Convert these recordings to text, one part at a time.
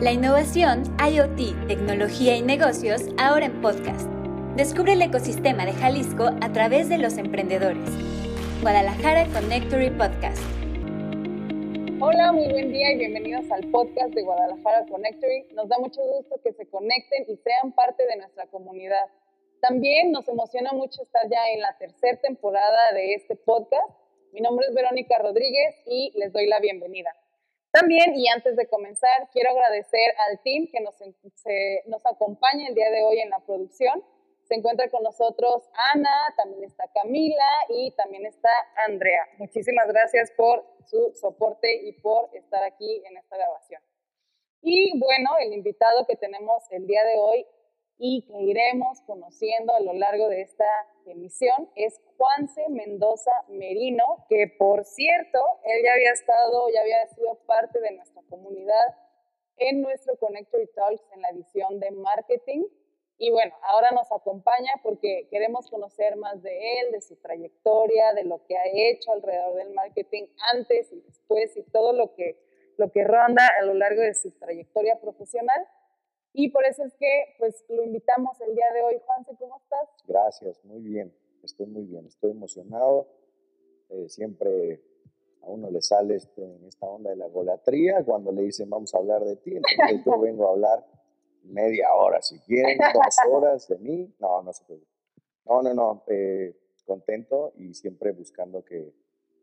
La innovación, IoT, tecnología y negocios ahora en podcast. Descubre el ecosistema de Jalisco a través de los emprendedores. Guadalajara Connectory Podcast. Hola, muy buen día y bienvenidos al podcast de Guadalajara Connectory. Nos da mucho gusto que se conecten y sean parte de nuestra comunidad. También nos emociona mucho estar ya en la tercera temporada de este podcast. Mi nombre es Verónica Rodríguez y les doy la bienvenida. También, y antes de comenzar, quiero agradecer al team que nos, nos acompaña el día de hoy en la producción. Se encuentra con nosotros Ana, también está Camila y también está Andrea. Muchísimas gracias por su soporte y por estar aquí en esta grabación. Y bueno, el invitado que tenemos el día de hoy y que iremos conociendo a lo largo de esta emisión es Juanse Mendoza Merino, que por cierto, él ya había estado, ya había sido parte de nuestra comunidad en nuestro Connectory Talks en la edición de marketing. Y bueno, ahora nos acompaña porque queremos conocer más de él, de su trayectoria, de lo que ha hecho alrededor del marketing antes y después y todo lo que, lo que ronda a lo largo de su trayectoria profesional. Y por eso es que pues lo invitamos el día de hoy. Juanse, ¿cómo estás? Gracias, muy bien, estoy muy bien, estoy emocionado. Eh, siempre a uno le sale este, en esta onda de la golatría cuando le dicen vamos a hablar de ti, entonces yo vengo a hablar media hora, si quieren, dos horas de mí, no, no se preocupen. No, no, no, eh, contento y siempre buscando que,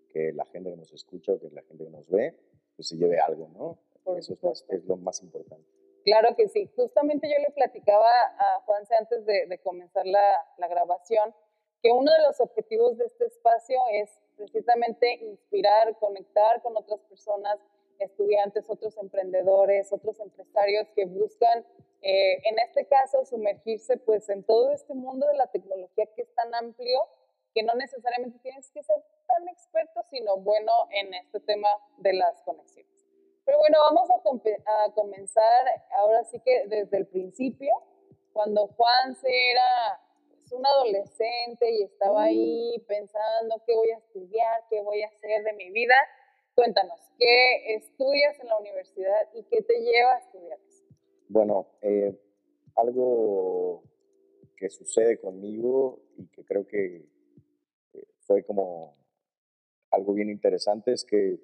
que, la gente que nos escucha, que la gente que nos ve, pues se lleve algo, ¿no? Por Eso es, es lo más importante. Claro que sí. Justamente yo le platicaba a Juanse antes de, comenzar la, grabación que uno de los objetivos de este espacio es precisamente inspirar, conectar con otras personas, estudiantes, otros emprendedores, otros empresarios que buscan, eh, en este caso, sumergirse pues en todo este mundo de la tecnología que es tan amplio que no necesariamente tienes que ser tan experto, sino bueno en este tema de las conexiones. Pero bueno, vamos a, comenzar ahora sí que desde el principio, cuando Juan era pues, un adolescente y estaba ahí pensando qué voy a estudiar, qué voy a hacer de mi vida. Cuéntanos, ¿qué estudias en la universidad y qué te lleva a estudiar Bueno, eh, algo que sucede conmigo y que creo que eh, fue como algo bien interesante es que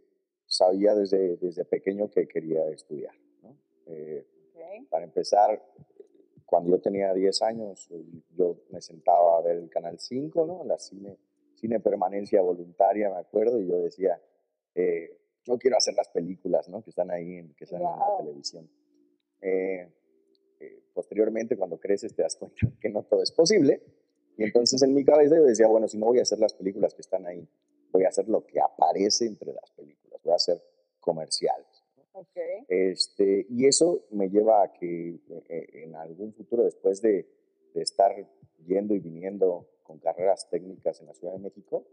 sabía desde, desde pequeño que quería estudiar. Eh, para empezar, cuando yo tenía 10 años, yo me sentaba a ver el Canal 5, ¿no? la cine, cine permanencia voluntaria, me acuerdo, y yo decía, eh, yo quiero hacer las películas ¿no? que están ahí, que están en la televisión. Eh, posteriormente, cuando creces, te das cuenta que no todo es posible. Y entonces en mi cabeza yo decía, bueno, si no voy a hacer las películas que están ahí, voy a hacer lo que aparece entre las películas, voy a hacer comerciales. Este, y eso me lleva a que eh, eh, en algún futuro, después de, estar yendo y viniendo con carreras técnicas en la Ciudad de México,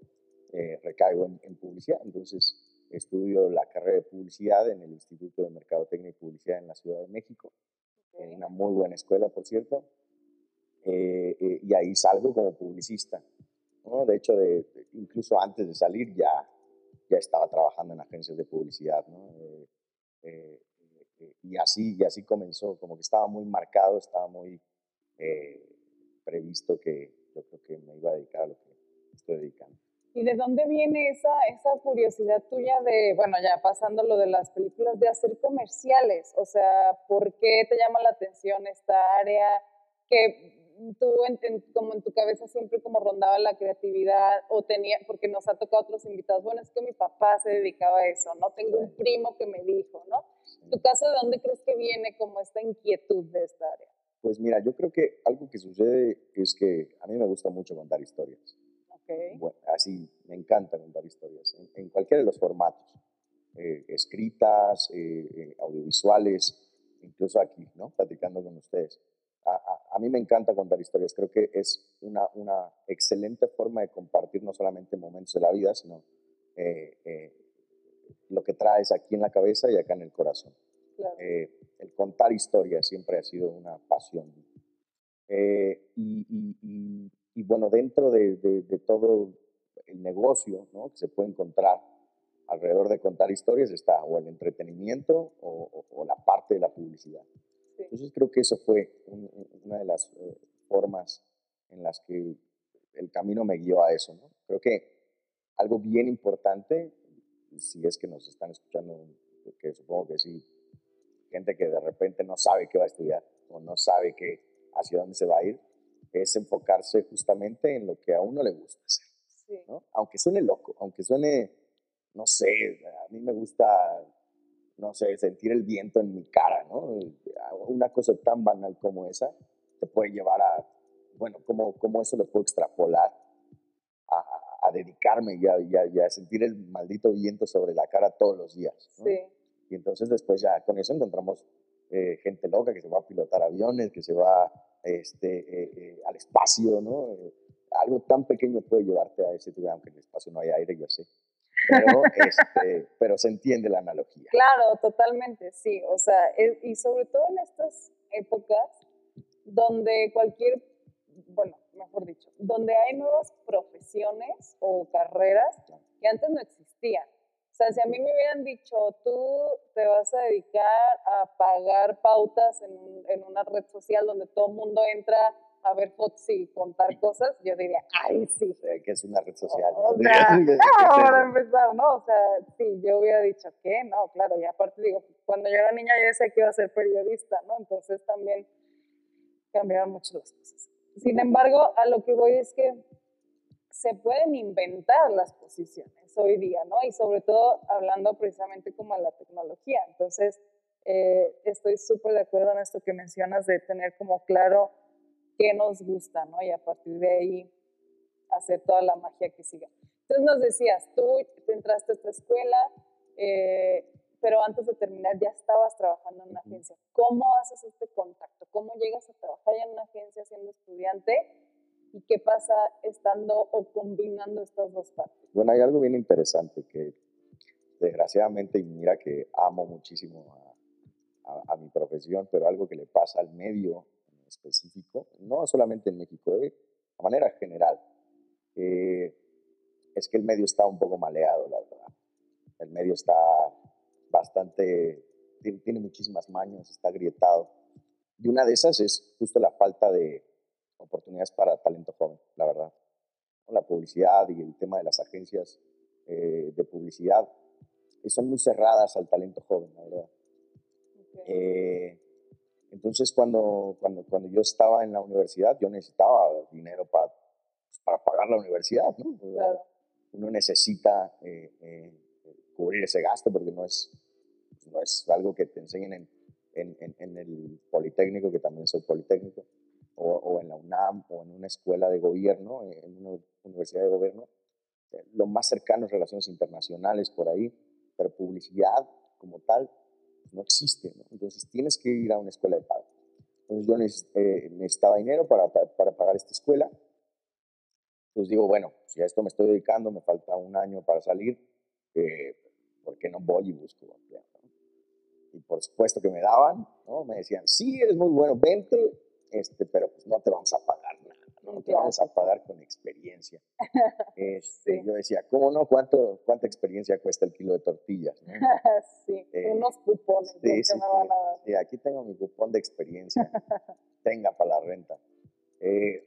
eh, recaigo en, publicidad. Entonces, estudio la carrera de publicidad en el Instituto de Mercadotecnia y Publicidad en la Ciudad de México, en una muy buena escuela, por cierto. y ahí salgo como publicista. De hecho, de, incluso antes de salir ya, ya estaba trabajando en agencias de publicidad. Eh, eh, eh, y, así, y así comenzó, como que estaba muy marcado, estaba muy previsto que yo creo que me iba a dedicar a lo que estoy dedicando. ¿Y de dónde viene esa, esa curiosidad tuya de, bueno, ya pasando lo de las películas, de hacer comerciales? O sea, ¿por qué te llama la atención esta área? Que tú como en tu cabeza siempre como rondaba la creatividad o tenía, porque nos ha tocado otros invitados, bueno, es que mi papá se dedicaba a eso, ¿no? Tengo un primo que me dijo, ¿no? ¿En tu caso de dónde crees que viene como esta inquietud de esta área? Pues mira, yo creo que algo que sucede es que a mí me gusta mucho contar historias. Okay. Bueno, así, me encanta contar historias, en, cualquiera de los formatos, eh, escritas, eh, eh, audiovisuales, incluso aquí, ¿no? Platicando con ustedes a, mí me encanta contar historias. Creo que es una, una, excelente forma de compartir no solamente momentos de la vida, sino eh, eh, lo que traes aquí en la cabeza y acá en el corazón. Eh, el contar historias siempre ha sido una pasión. Y, y, bueno, dentro de, de, todo el negocio ¿no? que se puede encontrar alrededor de contar historias está o el entretenimiento o, la parte de la publicidad. Entonces creo que eso fue una de las eh, formas en las que el camino me guió a eso. ¿no? Creo que algo bien importante, si es que nos están escuchando, que supongo que sí, gente que de repente no sabe qué va a estudiar o no sabe qué, hacia dónde se va a ir, es enfocarse justamente en lo que a uno le gusta hacer. ¿no? Aunque suene loco, aunque suene, no sé, a mí me gusta, no sé, sentir el viento en mi cara, ¿no? Una cosa tan banal como esa te puede llevar a, bueno, como, como eso lo puedo extrapolar a, a dedicarme y a, y, a, sentir el maldito viento sobre la cara todos los días. Sí. Y entonces después ya con eso encontramos eh, gente loca que se va a pilotar aviones, que se va este, eh, eh, al espacio, ¿no? algo tan pequeño puede llevarte a ese lugar, aunque en el espacio no hay aire, yo sé. Pero, este, pero se entiende la analogía. Claro, totalmente, sí. O sea, y sobre todo en estas épocas donde cualquier, bueno, mejor dicho, donde hay nuevas profesiones o carreras que antes no existían. O sea, si a mí me hubieran dicho, tú te vas a dedicar a pagar pautas en, en una red social donde todo el mundo entra a ver fotos y contar cosas, yo diría, ay, sí. que es una red social. O sea, para empezar, ¿no? O sea, sí, yo hubiera dicho, ¿qué? No, claro, y aparte digo, cuando yo era niña yo decía que iba a ser periodista, ¿no? Entonces también cambiaron mucho las cosas. Sin embargo, a lo que voy es que se pueden inventar las posiciones hoy día, ¿no? Y sobre todo hablando precisamente como de la tecnología. Entonces, eh, estoy súper de acuerdo en esto que mencionas de tener como claro qué nos gusta, ¿no? Y a partir de ahí hacer toda la magia que siga. Entonces nos decías, tú entraste a esta escuela, eh, pero antes de terminar ya estabas trabajando en una agencia. ¿Cómo haces este contacto? ¿Cómo llegas a trabajar en una agencia siendo estudiante? ¿Y qué pasa estando o combinando estas dos partes? Bueno, hay algo bien interesante que desgraciadamente, y mira que amo muchísimo a, mi profesión, pero algo que le pasa al medio específico, no solamente en México, eh, de manera general, eh, es que el medio está un poco maleado, la verdad. El medio está bastante, tiene, tiene muchísimas mañas, está grietado. Y una de esas es justo la falta de oportunidades para talento joven, la verdad. La publicidad y el tema de las agencias eh, de publicidad eh, son muy cerradas al talento joven, la verdad. Eh, entonces, cuando, cuando, cuando yo estaba en la universidad, yo necesitaba dinero para, pues, para pagar la universidad, ¿no? Uno necesita cubrir ese gasto porque no es, no es algo que te enseñen en, en, en el Politécnico, que también soy Politécnico o, en la UNAM o en una escuela de gobierno, en una universidad de gobierno, eh, lo más cercano es relaciones internacionales por ahí, pero publicidad como tal pues, no existe. Entonces tienes que ir a una escuela de pago. Entonces yo eh, necesitaba dinero para, para, pagar esta escuela. Entonces digo, bueno, si a esto me estoy dedicando, me falta un año para salir, eh, ¿por qué no voy y busco Y por supuesto que me daban, ¿no? me decían, sí, eres muy bueno, vente, este, pero pues no te vamos a pagar no, te vamos a pagar con experiencia. Este, Yo decía, ¿cómo no? ¿Cuánto, ¿Cuánta experiencia cuesta el kilo de tortillas? sí, eh, unos cupones. Sí, sí, sí, aquí tengo mi cupón de experiencia, tenga para la renta. Eh,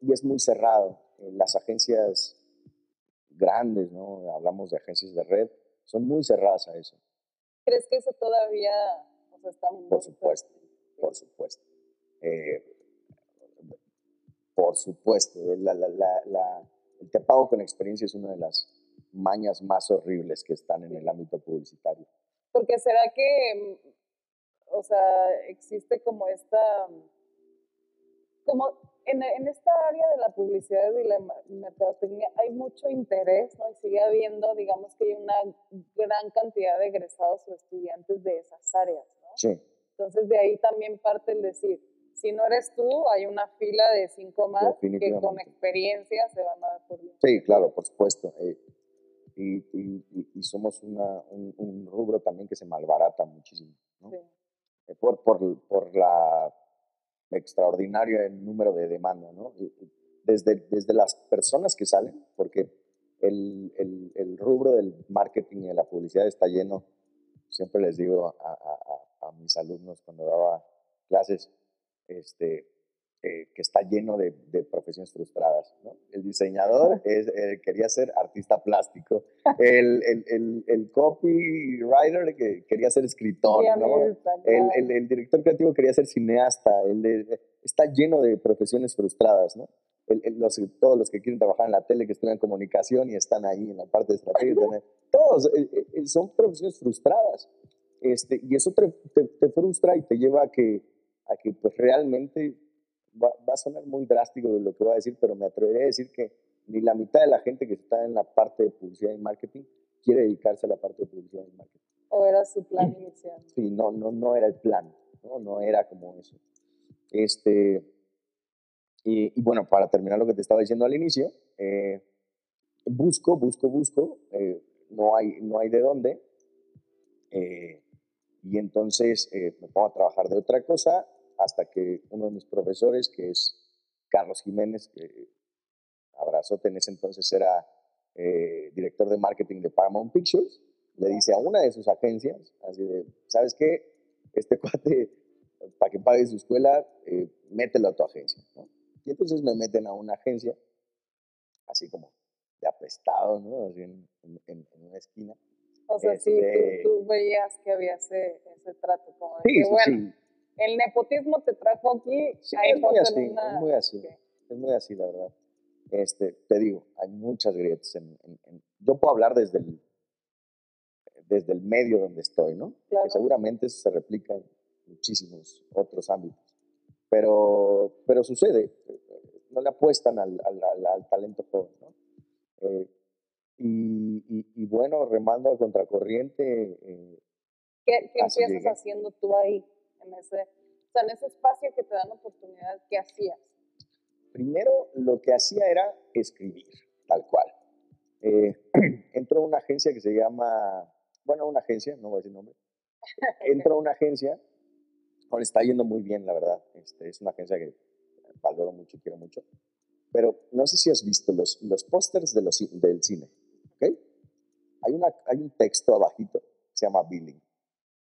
y es muy cerrado. Eh, las agencias grandes, ¿no? Hablamos de agencias de red, son muy cerradas a eso. ¿Crees que eso todavía o sea, está Por supuesto, por supuesto. Eh, por supuesto, la, la, la, el te pago con experiencia es una de las mañas más horribles que están en el ámbito publicitario. Porque será que, o sea, existe como esta, como en, en, esta área de la publicidad y la mercadotecnia hay mucho interés, ¿no? Y sigue habiendo, digamos que hay una gran cantidad de egresados o estudiantes de esas áreas, ¿no? Sí. Entonces de ahí también parte el decir, si no eres tú, hay una fila de cinco más que con experiencia se van a dar por bien. Sí, claro, por supuesto. Eh, y, y, y, somos una, un, rubro también que se malbarata muchísimo. ¿no? Sí. Eh, por, por, por la extraordinario número de demanda, ¿no? Desde, desde las personas que salen, porque el, el, el, rubro del marketing y de la publicidad está lleno, siempre les digo a, a, a mis alumnos cuando daba clases, este, eh, que está lleno de, de profesiones frustradas. ¿no? El diseñador es, eh, quería ser artista plástico, el, el, el, el copywriter que quería ser escritor, ¿no? el, el, director creativo quería ser cineasta, está lleno de profesiones frustradas. ¿no? Los, todos los que quieren trabajar en la tele, que estudian comunicación y están ahí en la parte de estrategia, todos eh, son profesiones frustradas. Este, y eso te, te, te, frustra y te lleva a que, a que pues realmente va, a sonar muy drástico de lo que voy a decir, pero me atreveré a decir que ni la mitad de la gente que está en la parte de publicidad y marketing quiere dedicarse a la parte de publicidad y marketing. ¿O era su plan inicial? Sí, no, no, no era el plan, no, no era como eso. Este, y, bueno, para terminar lo que te estaba diciendo al inicio, eh, busco, busco, busco, eh, no, hay, no hay de dónde, eh, y entonces me pongo a trabajar de otra cosa hasta que uno de mis profesores, que es Carlos Jiménez, que abrazote en ese entonces era eh, director de marketing de Paramount Pictures, le dice a una de sus agencias, así de, ¿sabes qué? Este cuate, para que pague su escuela, eh, mételo a tu agencia. Y entonces me meten a una agencia, así como de apestado, ¿no? Así en, una esquina. O sea, sí, este tú, veías que había ese, ese trato como de que, bueno, sí el nepotismo te trajo aquí. Sí, es, muy así, es muy así, es muy así, la verdad. Este, te digo, hay muchas grietas. En, yo puedo hablar desde el, desde el medio donde estoy, ¿no? Que seguramente eso se replica en muchísimos otros ámbitos. Pero, pero sucede, no le apuestan al, al, al, talento joven, ¿no? Eh, y, y, bueno, remando a contracorriente. Eh, ¿Qué, qué empiezas haciendo tú ahí? En ese, o sea, en ese espacio que te dan oportunidad, ¿qué hacías? Primero, lo que hacía era escribir, tal cual. Eh, entro a una agencia que se llama, bueno, una agencia, no voy a decir nombre. Entro a una agencia, ahora está yendo muy bien, la verdad. Este, es una agencia que valoro mucho y quiero mucho. Pero no sé si has visto los, los pósters de los, del cine, ¿ok? Hay, una, hay un texto abajito que se llama billing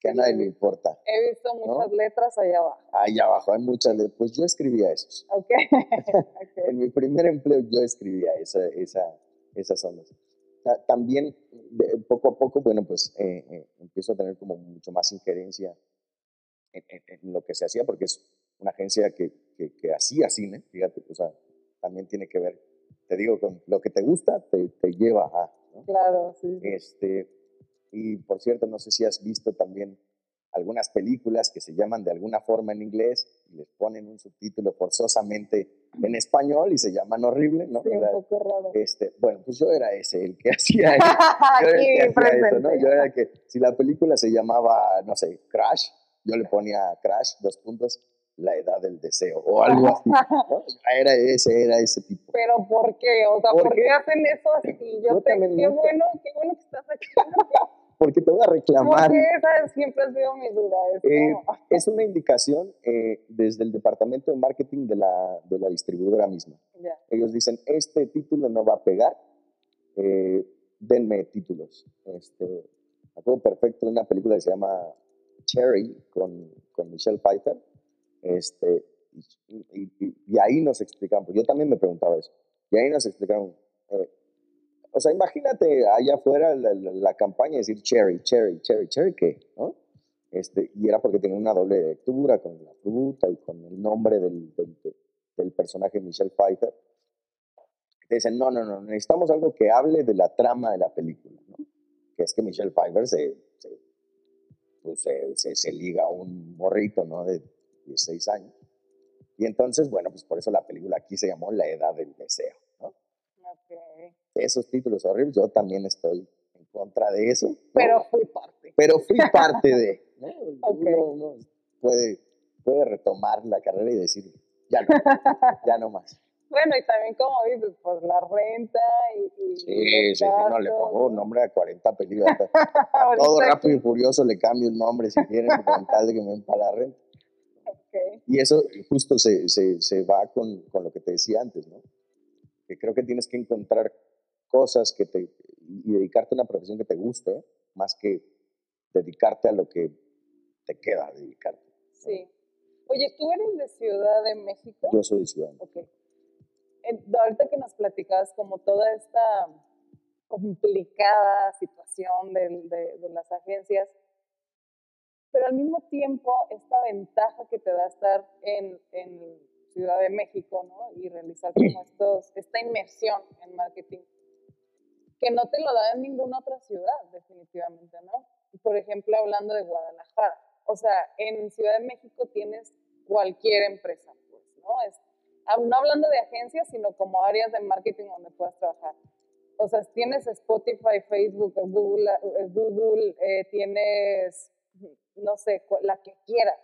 que a nadie le importa. He visto muchas letras allá abajo. Allá abajo, hay muchas letras. Pues yo escribía esos. Ok. en mi primer empleo yo escribía esa, esa, esas ondas. También, poco a poco, bueno, pues eh, eh, empiezo a tener como mucho más injerencia en, en, lo que se hacía, porque es una agencia que, que, que, hacía cine, fíjate, o sea, también tiene que ver, te digo, con lo que te gusta, te, te lleva a. Claro, sí. Este, y por cierto, no sé si has visto también algunas películas que se llaman de alguna forma en inglés y les ponen un subtítulo forzosamente en español y se llaman horrible, ¿no? Sí, un poco raro. Este, bueno, pues yo era ese, el que hacía, yo era, el que hacía eso, ¿no? Yo era el que, si la película se llamaba, no sé, Crash, yo le ponía Crash, dos puntos, la edad del deseo o algo así. ¿no? Era ese, era ese tipo. Pero ¿por qué? O sea, ¿por, qué hacen eso así? Yo, yo te, qué bueno, qué bueno que estás aquí. Porque te voy a reclamar. Porque esa siempre ha sido mi duda. Es, eh, es una indicación eh, desde el departamento de marketing de la, de la distribuidora misma. Ellos dicen, este título no va a pegar, eh, denme títulos. Este, acuerdo perfecto de una película que se llama Cherry con, con Michelle Pfeiffer. Este, y, y, ahí nos explicaron, pues yo también me preguntaba eso, y ahí nos explicaron, eh, o sea, imagínate allá afuera la, la, campaña decir cherry, cherry, cherry, cherry, ¿qué? ¿no? Este, y era porque tenía una doble lectura con la fruta y con el nombre del, del, personaje Michelle Pfeiffer. Te dicen, no, no, no, necesitamos algo que hable de la trama de la película, ¿no? Que es que Michelle Pfeiffer se, se, pues, se, se, liga a un morrito, ¿no? De 16 años. Y entonces, bueno, pues por eso la película aquí se llamó La Edad del Deseo. Esos títulos horribles, yo también estoy en contra de eso. Pero fui parte. Pero fui parte de. ¿no? puede, puede retomar la carrera y decir, ya no, ya no más. Bueno, y también como dices, pues la renta y... sí, sí, no, le pongo nombre a 40 películas. A todo rápido y furioso le cambio el nombre si quieren, con tal de que me den para la renta. Okay. Y eso justo se, se, se va con, con, lo que te decía antes, ¿no? Que creo que tienes que encontrar cosas que te, y dedicarte a una profesión que te guste, más que dedicarte a lo que te queda dedicarte. Sí. Oye, ¿tú eres de Ciudad de México? Yo soy de Ciudad de México. Ok. ahorita que nos platicabas como toda esta complicada situación de, de, las agencias, pero al mismo tiempo esta ventaja que te da estar en, en Ciudad de México, ¿no? Y realizar como estos, esta inmersión en marketing, que no te lo da en ninguna otra ciudad, definitivamente, ¿no? Por ejemplo, hablando de Guadalajara, o sea, en Ciudad de México tienes cualquier empresa, pues, ¿no? No hablando de agencias, sino como áreas de marketing donde puedas trabajar. O sea, tienes Spotify, Facebook, Google, eh, Google eh, tienes, no sé, la que quieras.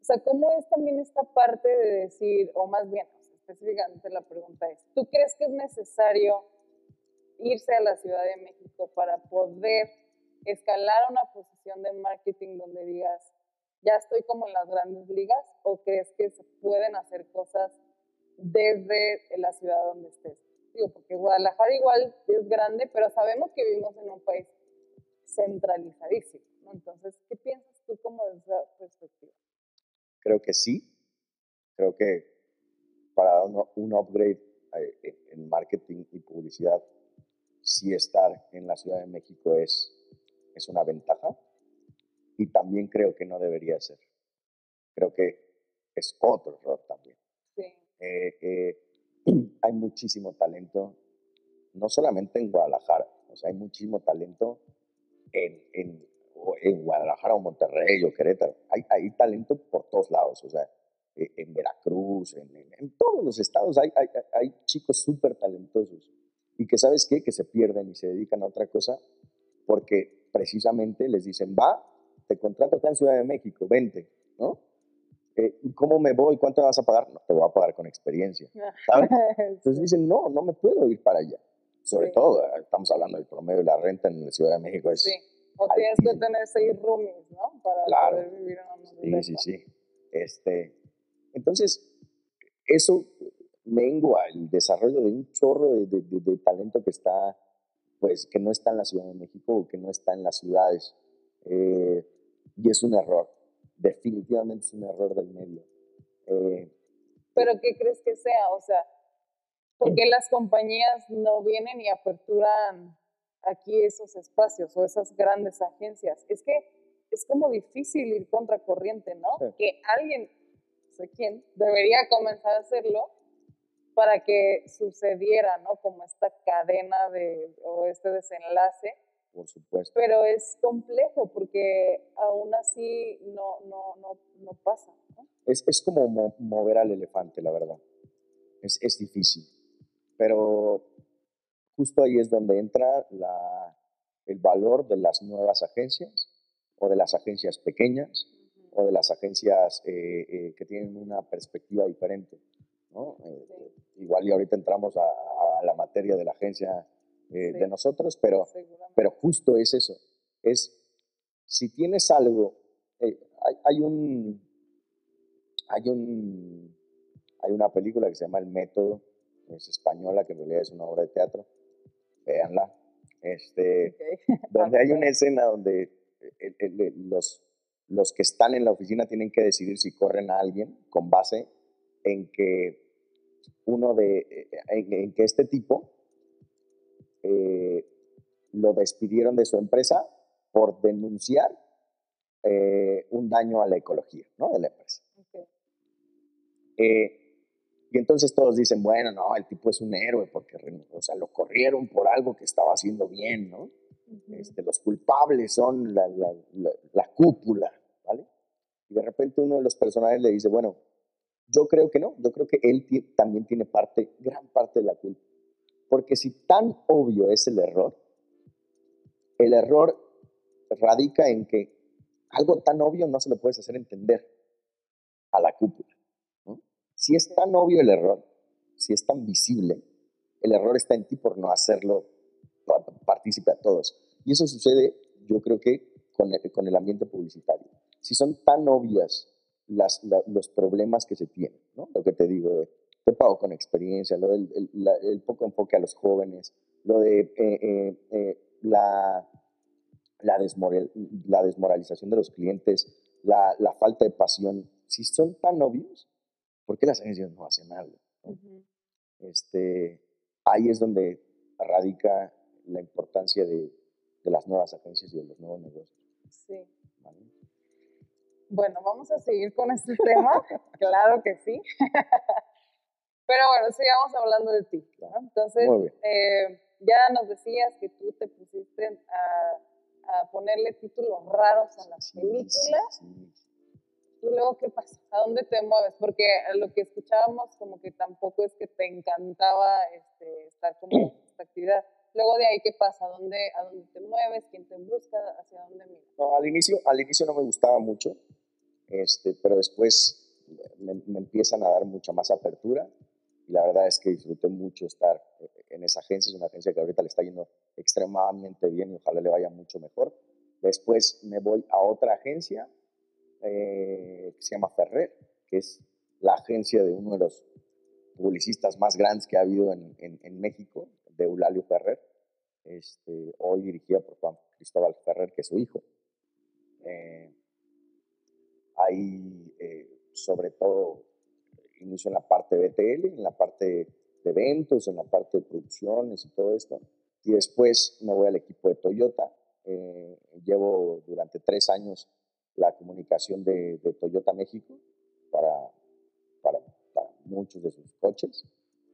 O sea, ¿cómo es también esta parte de decir, o más bien, específicamente la pregunta es, ¿tú crees que es necesario irse a la Ciudad de México para poder escalar una posición de marketing donde digas, ya estoy como en las grandes ligas, o crees que se pueden hacer cosas desde la ciudad donde estés? Digo, porque Guadalajara igual es grande, pero sabemos que vivimos en un país centralizadísimo. Entonces, ¿qué piensas tú como desde esa perspectiva? Creo que sí. Creo que para un upgrade eh, en marketing y publicidad, sí estar en la Ciudad de México es es una ventaja y también creo que no debería ser. Creo que es otro error también. Eh, eh, hay muchísimo talento, no solamente en Guadalajara, o sea, hay muchísimo talento en, en, en Guadalajara o Monterrey o Querétaro. Hay, hay, talento por todos lados, o sea, e, en Veracruz, en, en todos los estados hay, hay, hay chicos súper talentosos y que sabes qué, que se pierden y se dedican a otra cosa porque precisamente les dicen, va, te contrato acá en Ciudad de México, vente, ¿no? Eh, ¿Y cómo me voy? ¿Cuánto me vas a pagar? No, te voy a pagar con experiencia, ¿sabes? Entonces dicen, no, no me puedo ir para allá. Sobre todo, eh, estamos hablando del promedio de la renta en la Ciudad de México. Es sí, o tienes que tener seis roomies, ¿no? Para poder vivir en una Sí, sí, sí. Este, entonces, eso mengua el desarrollo de un chorro de, de, de talento que está pues que no está en la Ciudad de México o que no está en las ciudades. Eh, y es un error, definitivamente es un error del medio. Eh, ¿Pero qué crees que sea? O sea, ¿por qué las compañías no vienen y aperturan aquí esos espacios o esas grandes agencias? Es que es como difícil ir contracorriente, ¿no? Que alguien, no sé quién, debería comenzar a hacerlo para que sucediera, ¿no? Como esta cadena de, o este desenlace. Por supuesto. Pero es complejo porque aún así no, no, no, no pasa. Es, es, como mover al elefante, la verdad. Es, es, difícil. Pero justo ahí es donde entra la, el valor de las nuevas agencias o de las agencias pequeñas o de las agencias eh, eh, que tienen una perspectiva diferente. ¿No? Eh, igual y ahorita entramos a, la materia de la agencia eh, de nosotros, pero, pero justo es eso, es si tienes algo, eh, hay, un, hay un, hay una película que se llama El Método, es española, que en realidad es una obra de teatro, véanla, este, donde hay una escena donde los, los que están en la oficina tienen que decidir si corren a alguien con base en que uno de, eh, en, que este tipo eh, lo despidieron de su empresa por denunciar eh, un daño a la ecología ¿no? de la empresa. y entonces todos dicen, bueno, no, el tipo es un héroe porque o sea, lo corrieron por algo que estaba haciendo bien, ¿no? este, los culpables son la, la, la, cúpula, ¿vale? Y de repente uno de los personajes le dice, bueno, yo creo que no, yo creo que él también tiene parte, gran parte de la culpa. Porque si tan obvio es el error, el error radica en que algo tan obvio no se le puedes hacer entender a la cúpula. Si es tan obvio el error, si es tan visible, el error está en ti por no hacerlo partícipe a todos. Y eso sucede, yo creo que con el, con el ambiente publicitario. Si son tan obvias las, los problemas que se tienen, ¿no? Lo que te digo, te pago con experiencia, lo del el, poco enfoque a los jóvenes, lo de eh, eh, eh, la, la, la, desmoralización de los clientes, la, la, falta de pasión, si son tan obvios, ¿por qué las agencias no hacen algo? este, ahí es donde radica la importancia de, de, las nuevas agencias y de los nuevos negocios. Sí. Bueno, vamos a seguir con este tema, claro que sí. Pero bueno, sigamos hablando de ti. Entonces, eh, ya nos decías que tú te pusiste a, a ponerle títulos raros a las películas. ¿Y luego qué pasa? ¿A dónde te mueves? Porque lo que escuchábamos como que tampoco es que te encantaba este, estar como en esta actividad. Luego de ahí, ¿qué pasa? ¿A dónde, ¿A dónde te mueves? ¿Quién te busca? ¿Hacia dónde miras? No, al inicio, al inicio no me gustaba mucho, este, pero después me, me empiezan a dar mucha más apertura y la verdad es que disfruté mucho estar en esa agencia, es una agencia que ahorita le está yendo extremadamente bien y ojalá le vaya mucho mejor. Después me voy a otra agencia eh, que se llama Ferrer, que es la agencia de uno de los publicistas más grandes que ha habido en, en, México, de Eulalio Ferrer, este, hoy dirigida por Juan Cristóbal Ferrer, que es su hijo. Eh, ahí, sobre todo, inicio en la parte de BTL, en la parte de eventos, en la parte de producciones y todo esto. Y después me voy al equipo de Toyota. Eh, llevo durante tres años la comunicación de, Toyota México para, para, muchos de sus coches.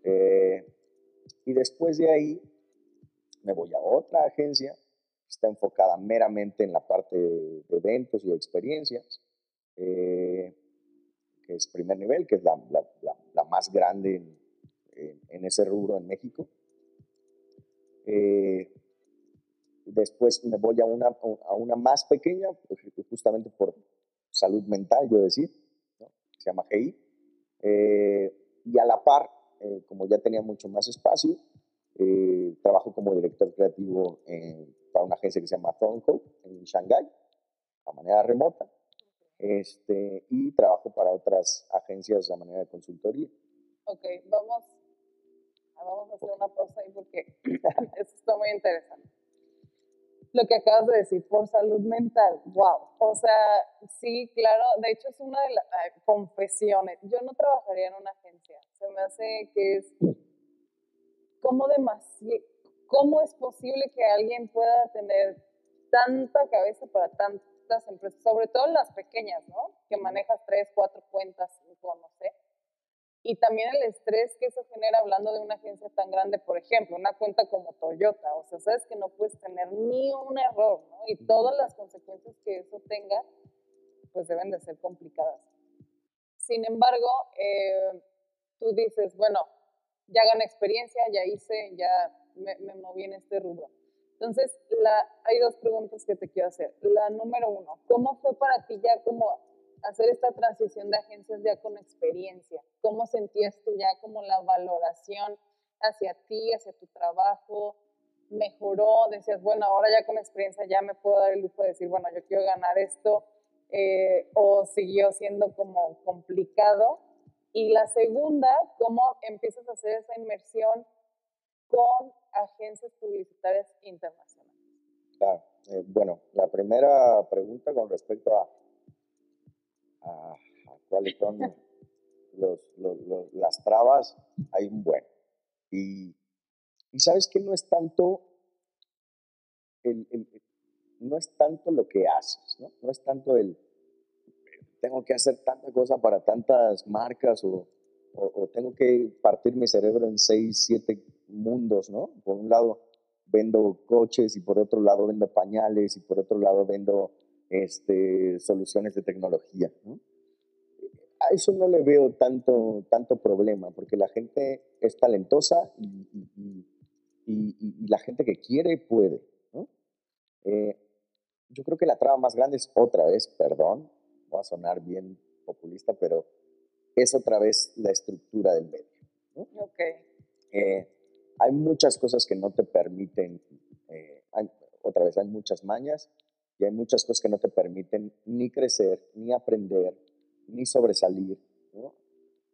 Eh, y después de ahí me voy a otra agencia que está enfocada meramente en la parte de, eventos y de experiencias. Eh, que es primer nivel, que es la, la, más grande en, en, ese rubro en México. Eh, después me voy a una, a una más pequeña, pues, justamente por salud mental, yo decir, se llama GI. Eh, y a la par, eh, como ya tenía mucho más espacio, trabajo como director creativo para una agencia que se llama Thornco en Shanghái, a manera remota este, y trabajo para otras agencias de manera de consultoría. Ok, vamos, vamos a hacer una pausa ahí porque eso está muy interesante. Lo que acabas de decir, por salud mental, wow. O sea, sí, claro, de hecho es una de las confesiones. Yo no trabajaría en una agencia. Se me hace que es como demasiado, ¿cómo es posible que alguien pueda tener tanta cabeza para tanto? Empresas, sobre todo las pequeñas, ¿no? Que manejas tres, cuatro cuentas, cinco, no sé. Y también el estrés que eso genera hablando de una agencia tan grande, por ejemplo, una cuenta como Toyota, o sea, sabes que no puedes tener ni un error, ¿no? Y todas las consecuencias que eso tenga, pues deben de ser complicadas. Sin embargo, eh, tú dices, bueno, ya gané experiencia, ya hice, ya me, me moví en este rubro entonces, la, hay dos preguntas que te quiero hacer. La número uno, ¿cómo fue para ti ya como hacer esta transición de agencias ya con experiencia? ¿Cómo sentías tú ya como la valoración hacia ti, hacia tu trabajo? ¿Mejoró? Decías, bueno, ahora ya con experiencia ya me puedo dar el lujo de decir, bueno, yo quiero ganar esto. Eh, ¿O siguió siendo como complicado? Y la segunda, ¿cómo empiezas a hacer esa inmersión con agencias publicitarias internacionales? Claro. Eh, bueno, la primera pregunta con respecto a, a, cuáles son los, las trabas, hay un buen. Y, y sabes que no es tanto el, no es tanto lo que haces, ¿no? No es tanto el tengo que hacer tanta cosa para tantas marcas o, o, tengo que partir mi cerebro en seis, siete mundos, ¿no? Por un lado vendo coches y por otro lado vendo pañales y por otro lado vendo este, soluciones de tecnología, ¿no? A eso no le veo tanto, tanto problema, porque la gente es talentosa y, y, la gente que quiere puede, ¿no? Eh, yo creo que la traba más grande es otra vez, perdón, voy a sonar bien populista, pero es otra vez la estructura del medio. ¿no? Ok. Eh, hay muchas cosas que no te permiten, eh, otra vez, hay muchas mañas y hay muchas cosas que no te permiten ni crecer, ni aprender, ni sobresalir. ¿no?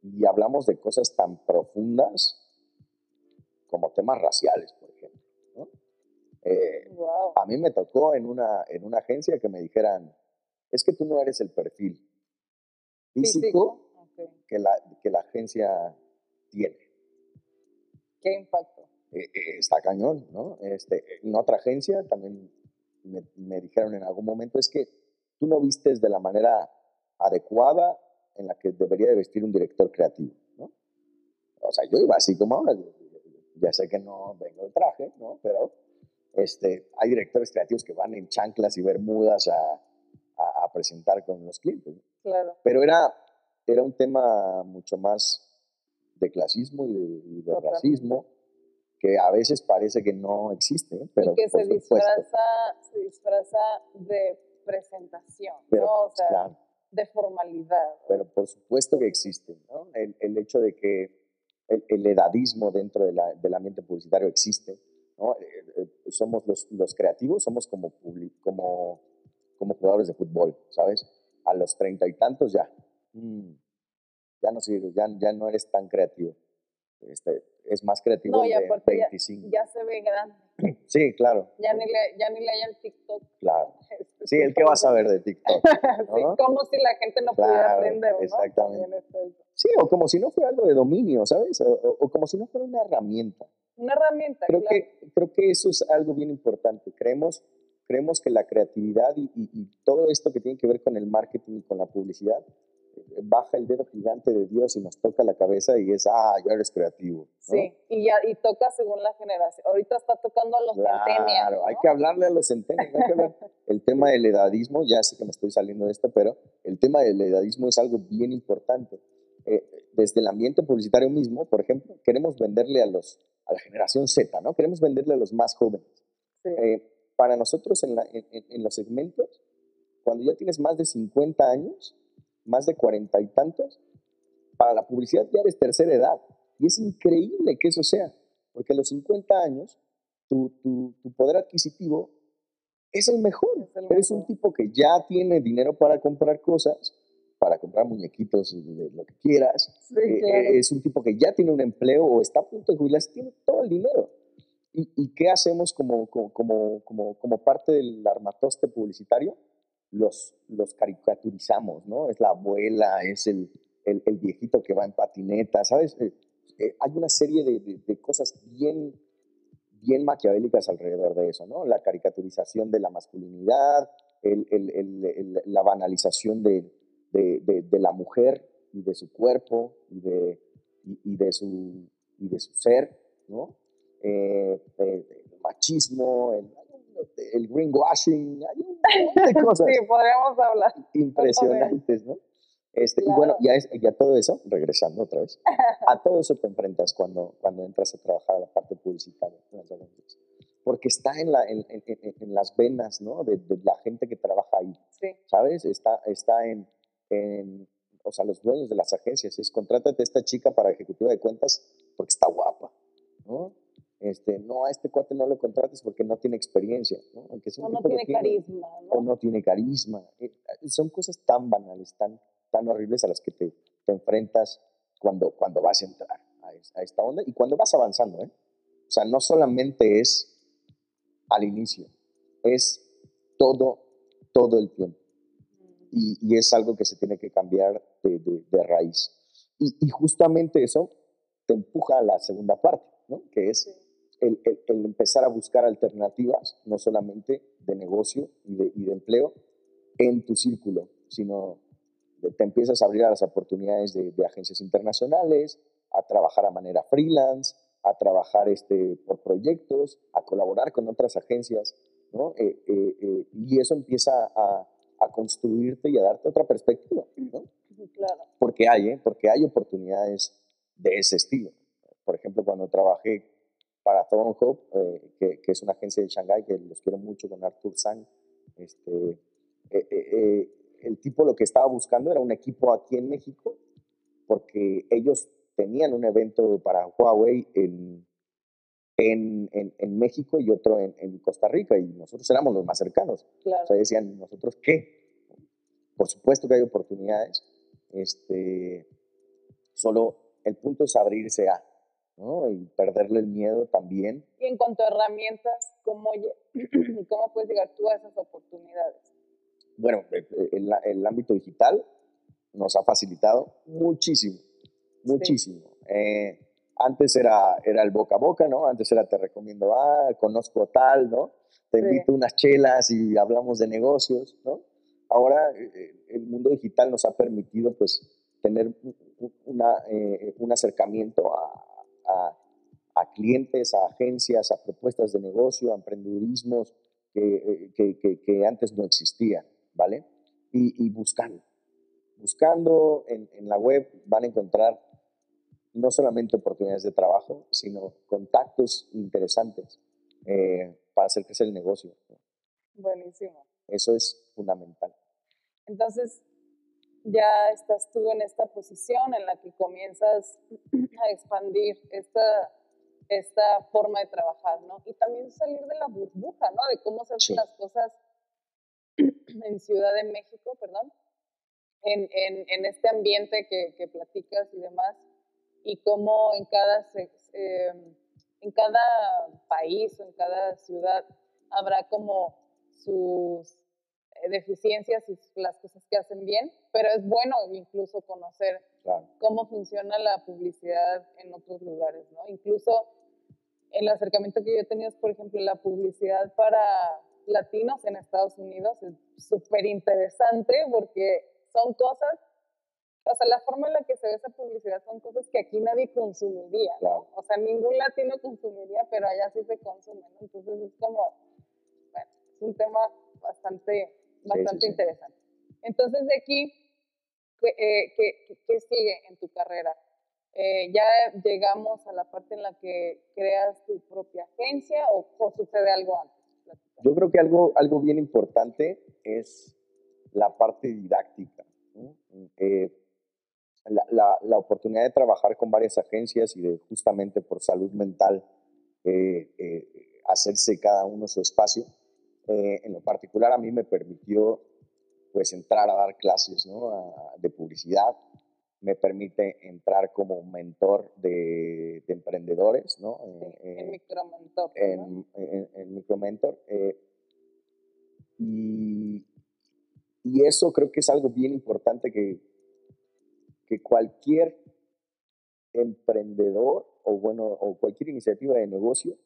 y hablamos de cosas tan profundas como temas raciales, por ejemplo. Eh, a mí me tocó en una, en una agencia que me dijeran, es que tú no eres el perfil físico, que, la, que la agencia tiene. ¿Qué impacto? Eh, eh, está cañón, ¿no? Este, en otra agencia también me, me, dijeron en algún momento, es que tú no vistes de la manera adecuada en la que debería de vestir un director creativo, ¿no? O sea, yo iba así como ahora, ya sé que no vengo de traje, ¿no? Pero este, hay directores creativos que van en chanclas y bermudas a, a, presentar con los clientes. Claro. Pero era, era un tema mucho más de clasismo y de, racismo que a veces parece que no existe, pero y que se disfraza, se disfraza de presentación, ¿no? O sea, de formalidad. Pero por supuesto que existe, ¿no? El, el hecho de que el, edadismo dentro de la, del ambiente publicitario existe, ¿no? Eh, eh, somos los, los, creativos, somos como, como, como jugadores de fútbol, ¿sabes? A los treinta y tantos ya, mm, ya, no sirve, ya, ya no eres tan creativo. Este, es más creativo no, ya de 25. Ya, se ve grande. Sí, claro. Ya ni le, ya ni le el TikTok. Claro. Este, sí, el que va a saber de TikTok. ¿no? como si la gente no pudiera aprender. ¿no? Exactamente. Sí, o como si no fuera algo de dominio, ¿sabes? O, como si no fuera una herramienta. Una herramienta, creo claro. Que, creo que eso es algo bien importante. Creemos, creemos que la creatividad y, y todo esto que tiene que ver con el marketing y con la publicidad baja el dedo gigante de Dios y nos toca la cabeza y es, ah, ya eres creativo. Sí, y ya y toca según la generación. Ahorita está tocando a los claro, hay que hablarle a los centenios. el tema del edadismo, ya sé que me estoy saliendo de esto, pero el tema del edadismo es algo bien importante. Eh, desde el ambiente publicitario mismo, por ejemplo, queremos venderle a, los, a la generación Z, ¿no? Queremos venderle a los más jóvenes. Eh, para nosotros en, en, en los segmentos, cuando ya tienes más de 50 años, más de cuarenta y tantos, para la publicidad ya eres tercera edad. Y es increíble que eso sea, porque a los 50 años tu, tu, poder adquisitivo es el mejor. Eres un tipo que ya tiene dinero para comprar cosas, para comprar muñequitos de lo que quieras. Eh, es un tipo que ya tiene un empleo o está a punto de jubilarse, tiene todo el dinero. ¿Y, y qué hacemos como, como, como, como parte del armatoste publicitario? Los, los caricaturizamos, ¿no? Es la abuela, es el, el, viejito que va en patineta, ¿sabes? Eh, eh, hay una serie de, de, cosas bien, bien maquiavélicas alrededor de eso, ¿no? La caricaturización de la masculinidad, el, la banalización de, de, la mujer y de su cuerpo y de, y, de, su, y de su ser, ¿no? Eh, el machismo, el, el greenwashing, hay un montón de cosas. sí, podríamos hablar. Impresionantes, ¿no? Este, Y bueno, ya, es, ya todo eso, regresando otra vez, a todo eso te enfrentas cuando, cuando entras a trabajar a la parte publicitaria. Porque está en, la, en, en, en las venas ¿no? de, de, la gente que trabaja ahí. Sí. ¿Sabes? Está, está en, en, o sea, los dueños de las agencias. Es contrátate a esta chica para ejecutiva de cuentas porque está guapa. ¿no? Este, no, a este cuate no lo contrates porque no tiene experiencia, ¿no? Aunque o no tiene, carisma. ¿no? O no tiene carisma. Eh, son cosas tan banales, tan, tan horribles a las que te, te enfrentas cuando, cuando vas a entrar a, esta onda y cuando vas avanzando. ¿eh? O sea, no solamente es al inicio, es todo, todo el tiempo. Y, y es algo que se tiene que cambiar de, de, de raíz. Y, y, justamente eso te empuja a la segunda parte, ¿no? que es el, empezar a buscar alternativas, no solamente de negocio y de, y de empleo, en tu círculo, sino te empiezas a abrir a las oportunidades de, agencias internacionales, a trabajar a manera freelance, a trabajar este, por proyectos, a colaborar con otras agencias, ¿no? Eh, eh, eh, y eso empieza a, a, construirte y a darte otra perspectiva, ¿no? Claro. Porque hay, ¿eh? Porque hay oportunidades de ese estilo. Por ejemplo, cuando trabajé para Hope, eh, que, es una agencia de Shanghai que los quiero mucho con Arthur Sang. Este, eh, eh, el tipo lo que estaba buscando era un equipo aquí en México, porque ellos tenían un evento para Huawei en, en, en, México y otro en, en, Costa Rica, y nosotros éramos los más cercanos. Claro. O sea, decían, ¿nosotros qué? Por supuesto que hay oportunidades. Este, Solo el punto es abrirse a, ¿no? Y perderle el miedo también. Y en cuanto a herramientas, ¿cómo, cómo puedes llegar tú a esas oportunidades? Bueno, eh, eh, el, el ámbito digital nos ha facilitado muchísimo, muchísimo. Eh, antes era, era el boca a boca, ¿no? Antes era te recomiendo, ah, conozco tal, ¿no? Te invito unas chelas y hablamos de negocios, ¿no? Ahora el mundo digital nos ha permitido, pues, tener una, un acercamiento a, a, a, clientes, a agencias, a propuestas de negocio, a emprendedurismos que, que, que antes no existían. ¿vale? Y, buscando. Buscando en, la web van a encontrar no solamente oportunidades de trabajo, sino contactos interesantes eh, para hacer crecer el negocio. Buenísimo. Eso es fundamental. Entonces, ya estás tú en esta posición en la que comienzas a expandir esta, esta forma de trabajar, ¿no? Y también salir de la burbuja, ¿no? De cómo se hacen las cosas en Ciudad de México, perdón, en, en, en este ambiente que, que, platicas y demás, y cómo en cada, eh, en cada país o en cada ciudad habrá como sus deficiencias y las cosas que hacen bien, pero es bueno incluso conocer cómo funciona la publicidad en otros lugares, ¿no? Incluso el acercamiento que yo he tenido es, por ejemplo, la publicidad para latinos en Estados Unidos es súper interesante porque son cosas, o sea, la forma en la que se ve esa publicidad son cosas que aquí nadie consumiría, O sea, ningún latino consumiría, pero allá sí se consumen, Entonces es como, bueno, es un tema bastante, bastante interesante. Entonces de aquí, ¿qué, qué, qué sigue en tu carrera? Eh, ya llegamos a la parte en la que creas tu propia agencia o, o sucede algo antes. Yo creo que algo, algo bien importante es la parte didáctica. Eh, la, la, oportunidad de trabajar con varias agencias y de justamente por salud mental eh, eh, hacerse cada uno su espacio. En lo particular a mí me permitió pues entrar a dar clases ¿no? de publicidad, me permite entrar como mentor de, emprendedores, ¿no? en micromentor. En, en, micromentor. Eh, y, y, eso creo que es algo bien importante que, que cualquier emprendedor o, bueno, o cualquier iniciativa de negocio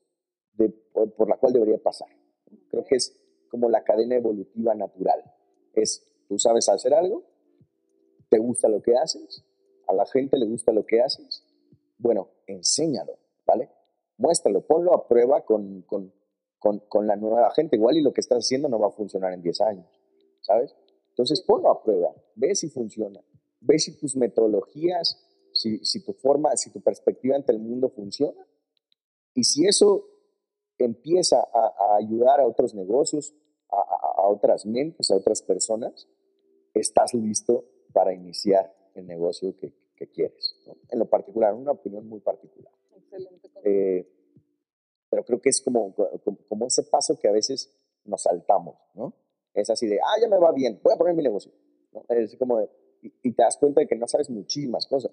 de, por, la cual debería pasar. Creo que es como la cadena evolutiva natural. Es, tú sabes hacer algo, te gusta lo que haces, a la gente le gusta lo que haces, bueno, enséñalo, ¿vale? Muéstralo, ponlo a prueba con, con, con, con, la nueva gente. Igual y lo que estás haciendo no va a funcionar en 10 años, ¿sabes? Entonces ponlo a prueba, ve si funciona, ve si tus metodologías, si, si tu forma, si tu perspectiva ante el mundo funciona. Y si eso empieza a, a ayudar a otros negocios, a, a, a otras mentes, a otras personas, estás listo para iniciar el negocio que, que quieres. En lo particular, una opinión muy particular. Excelente. Eh, pero creo que es como, como, ese paso que a veces nos saltamos, ¿no? Es así de, ah, ya me va bien, voy a poner mi negocio. ¿no? Es como y, te das cuenta de que no sabes muchísimas cosas,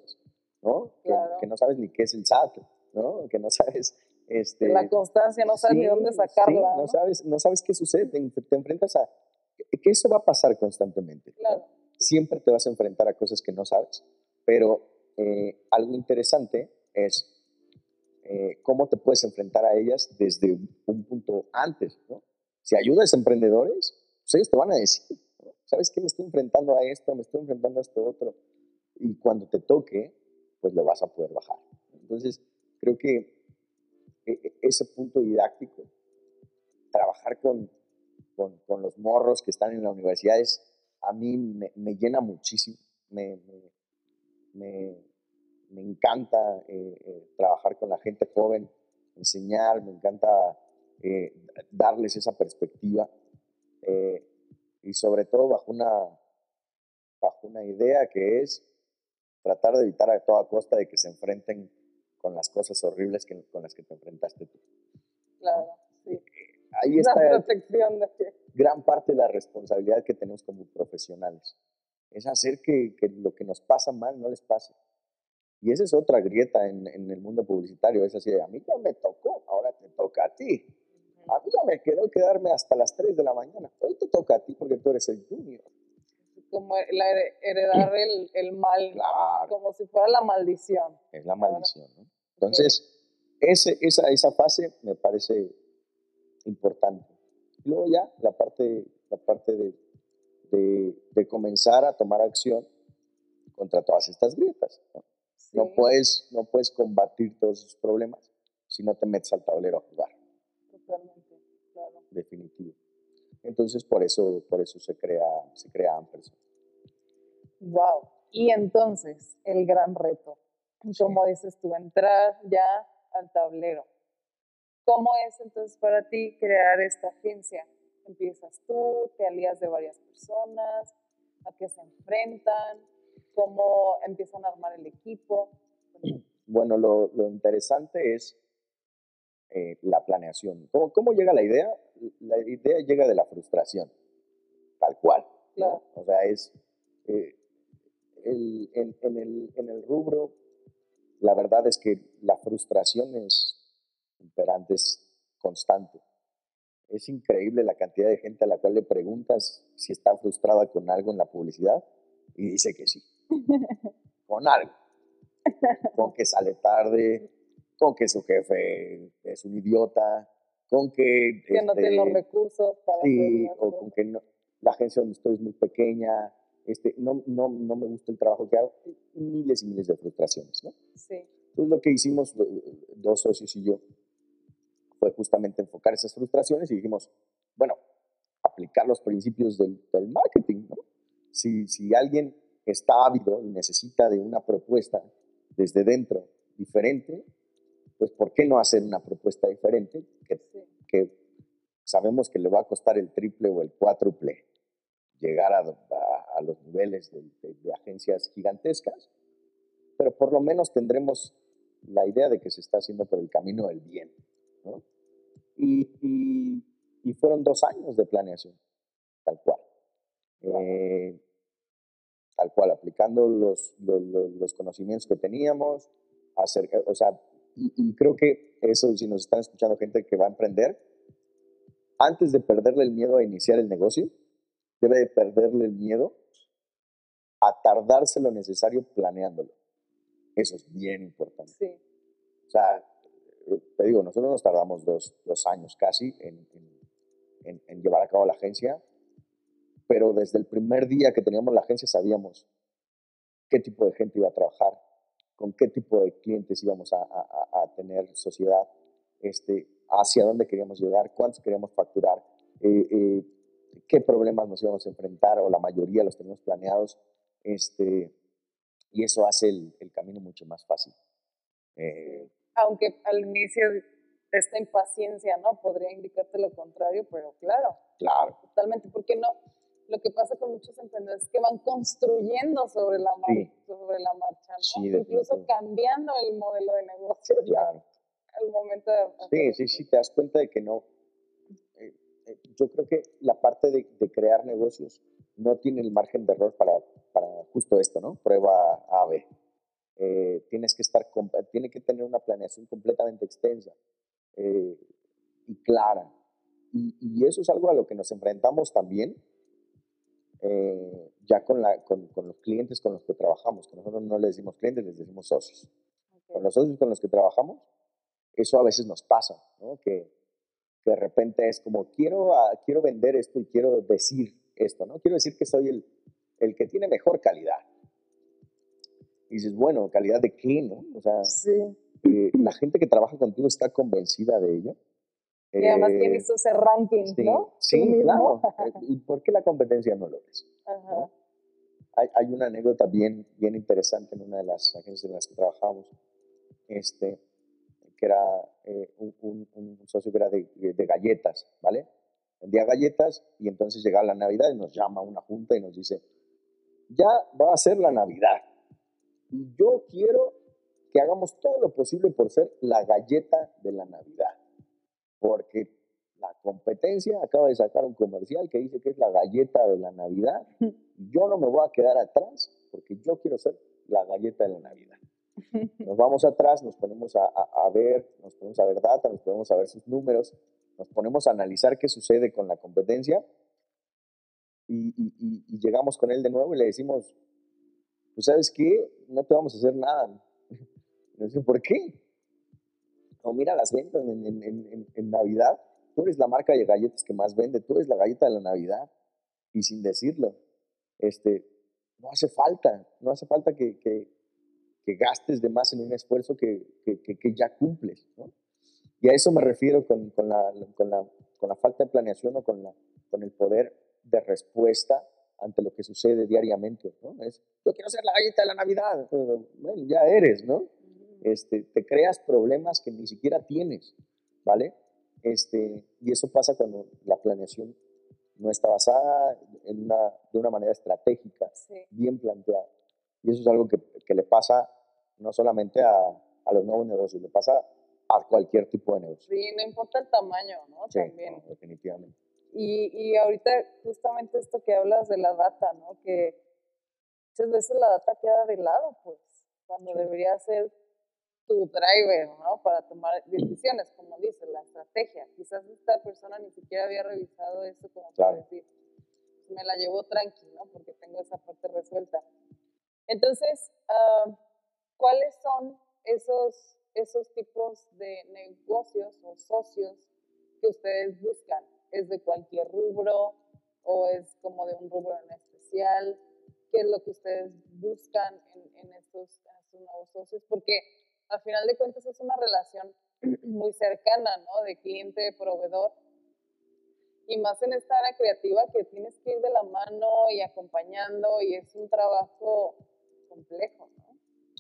¿no? Que, no sabes ni qué es el SAT, ¿no? Que no sabes... Este, la constancia, no sabes ni dónde sacarla. ¿no? sabes, no sabes qué sucede, te, te enfrentas a... que eso va a pasar constantemente. Claro siempre te vas a enfrentar a cosas que no sabes, pero eh, algo interesante es eh, cómo te puedes enfrentar a ellas desde un punto antes, ¿no? Si ayudas a emprendedores, pues ellos te van a decir, ¿sabes qué? Me estoy enfrentando a esto, me estoy enfrentando a esto otro. Y cuando te toque, pues lo vas a poder bajar. Entonces, creo que ese punto didáctico, trabajar con, con, con los morros que están en la universidad es a mí me, me llena muchísimo, me, me, me encanta eh, eh, trabajar con la gente joven, enseñar, me encanta eh, darles esa perspectiva y sobre todo bajo una, bajo una idea que es tratar de evitar a toda costa de que se enfrenten con las cosas horribles que, con las que te enfrentaste tú. Claro, sí. Ahí está. La protección de gran parte de la responsabilidad que tenemos como profesionales. Es hacer que, que, lo que nos pasa mal no les pase. Y esa es otra grieta en, en, el mundo publicitario, es así, a mí ya me tocó, ahora te toca a ti. A mí ya me quedó quedarme hasta las 3 de la mañana, hoy te toca a ti porque tú eres el junior. Como la heredar el, el mal, como si fuera la maldición. Es la maldición, ¿no? Entonces, ese, esa, esa fase me parece importante. Y luego ya la parte, la parte de, de, de comenzar a tomar acción contra todas estas grietas. ¿no? No, puedes, no puedes combatir todos esos problemas si no te metes al tablero a jugar. Totalmente, claro. Definitivo. Entonces, por eso, por eso se crea, se crea Ampersand. Wow. Y entonces, el gran reto, como dices tú, entrar ya al tablero. ¿Cómo es entonces para ti crear esta agencia? Empiezas tú, te alías de varias personas, a qué se enfrentan, cómo empiezan a armar el equipo. Bueno, lo, lo interesante es eh, la planeación. ¿Cómo, ¿Cómo, llega la idea? La idea llega de la frustración, tal cual. Claro. O sea, es eh, el, en, en, el, en el rubro, la verdad es que la frustración es imperante, es constante. Es increíble la cantidad de gente a la cual le preguntas si está frustrada con algo en la publicidad y dice que sí. con algo. Con que sale tarde, con que su jefe es un idiota, con que... Que no tiene los este, recursos para... Sí, o con que no, la agencia donde estoy es muy pequeña, este, no, no, no me gusta el trabajo que hago, miles y miles de frustraciones, ¿no? Sí. Entonces lo que hicimos, dos socios y yo, fue justamente enfocar esas frustraciones y dijimos, bueno, aplicar los principios del, del marketing, ¿no? Si, si alguien está ávido y necesita de una propuesta desde dentro diferente, pues ¿por qué no hacer una propuesta diferente que, que sabemos que le va a costar el triple o el cuádruple llegar a, a, los niveles de, de, agencias gigantescas, pero por lo menos tendremos la idea de que se está haciendo por el camino del bien. ¿no? Y, y, y, fueron dos años de planeación, tal cual. Eh, tal cual, aplicando los, los, los conocimientos que teníamos, hacer, eh, o sea, y, creo que eso, si nos están escuchando gente que va a emprender, antes de perderle el miedo a iniciar el negocio, debe de perderle el miedo a tardarse lo necesario planeándolo. Eso es bien importante. Sí. O sea, te digo, nosotros nos tardamos dos, dos años casi en, en, en, llevar a cabo la agencia pero desde el primer día que teníamos la agencia sabíamos qué tipo de gente iba a trabajar, con qué tipo de clientes íbamos a, a, tener sociedad, este, hacia dónde queríamos llegar, cuántos queríamos facturar, eh, eh, qué problemas nos íbamos a enfrentar, o la mayoría los teníamos planeados, este, y eso hace el, el camino mucho más fácil. Eh, Aunque al inicio esta impaciencia, ¿no? Podría indicarte lo contrario, pero claro. Claro. Totalmente, porque no, lo que pasa con muchos emprendedores es que van construyendo sobre la, sobre la marcha, ¿no? incluso cambiando el modelo de negocio. Claro. Al momento de... Sí, sí, sí, te das cuenta de que no. Eh, eh, yo creo que la parte de, de, crear negocios no tiene el margen de error para, para justo esto, ¿no? Prueba A, B. Eh, tienes que estar, tiene que tener una planeación completamente extensa y clara. Y, y, eso es algo a lo que nos enfrentamos también eh, ya con, la, con, con, los clientes con los que trabajamos, que nosotros no les decimos clientes, les decimos socios. Con los socios con los que trabajamos, eso a veces nos pasa, ¿no? que, que de repente es como, quiero, quiero vender esto y quiero decir esto, ¿no? Quiero decir que soy el, el que tiene mejor calidad. Y dices, bueno, ¿calidad de qué, no? O sea, sí. eh, la gente que trabaja contigo está convencida de ello. Y además tiene eh, ese ranking, ¿no? Sí, claro. Eh, ¿Y por qué la competencia no lo es? Hay, hay, una anécdota bien, bien interesante en una de las agencias en las que trabajamos, este, que era eh, un, un, socio que era de, de, galletas, ¿vale? Vendía galletas y entonces llega la Navidad y nos llama a una junta y nos dice, ya va a ser la Navidad y yo quiero que hagamos todo lo posible por ser la galleta de la Navidad porque la competencia acaba de sacar un comercial que dice que es la galleta de la Navidad. Yo no me voy a quedar atrás porque yo quiero ser la galleta de la Navidad. Nos vamos atrás, nos ponemos a, a, ver, nos ponemos a ver data, nos ponemos a ver sus números, nos ponemos a analizar qué sucede con la competencia y, y, llegamos con él de nuevo y le decimos, pues sabes qué, no te vamos a hacer nada. Y dice, ¿por qué? Mira las ventas en, en, en, en, Navidad. Tú eres la marca de galletas que más vende, tú eres la galleta de la Navidad. Y sin decirlo, este, no hace falta, no hace falta que, que, que gastes de más en un esfuerzo que, que ya cumples. ¿no? Y a eso me refiero con, con, la, con, la, con la falta de planeación o con, la, con el poder de respuesta ante lo que sucede diariamente, ¿no? Es, yo quiero ser la galleta de la Navidad, bueno, ya eres, ¿no? Este, te creas problemas que ni siquiera tienes, ¿vale? Este, y eso pasa cuando la planeación no está basada en una, de una manera estratégica, bien planteada. Y eso es algo que, que le pasa no solamente a, a, los nuevos negocios, le pasa a cualquier tipo de negocio. Sí, no importa el tamaño, ¿no? Sí, También. definitivamente. Y, y ahorita justamente esto que hablas de la data, ¿no? Que muchas veces la data queda de lado, pues, cuando debería ser tu driver, ¿no? Para tomar decisiones, como dices, la estrategia. Quizás esta persona ni siquiera había revisado eso como para decir, me la llevo tranquilo, ¿no? Porque tengo esa parte resuelta. Entonces, uh, ¿cuáles son esos, esos tipos de negocios o socios que ustedes buscan? ¿Es de cualquier rubro o es como de un rubro en especial? ¿Qué es lo que ustedes buscan en, en, estos, en estos nuevos socios? Porque al final de cuentas es una relación muy cercana, ¿no? De cliente-proveedor. Y más en esta área creativa que tienes que ir de la mano y acompañando y es un trabajo complejo, ¿no?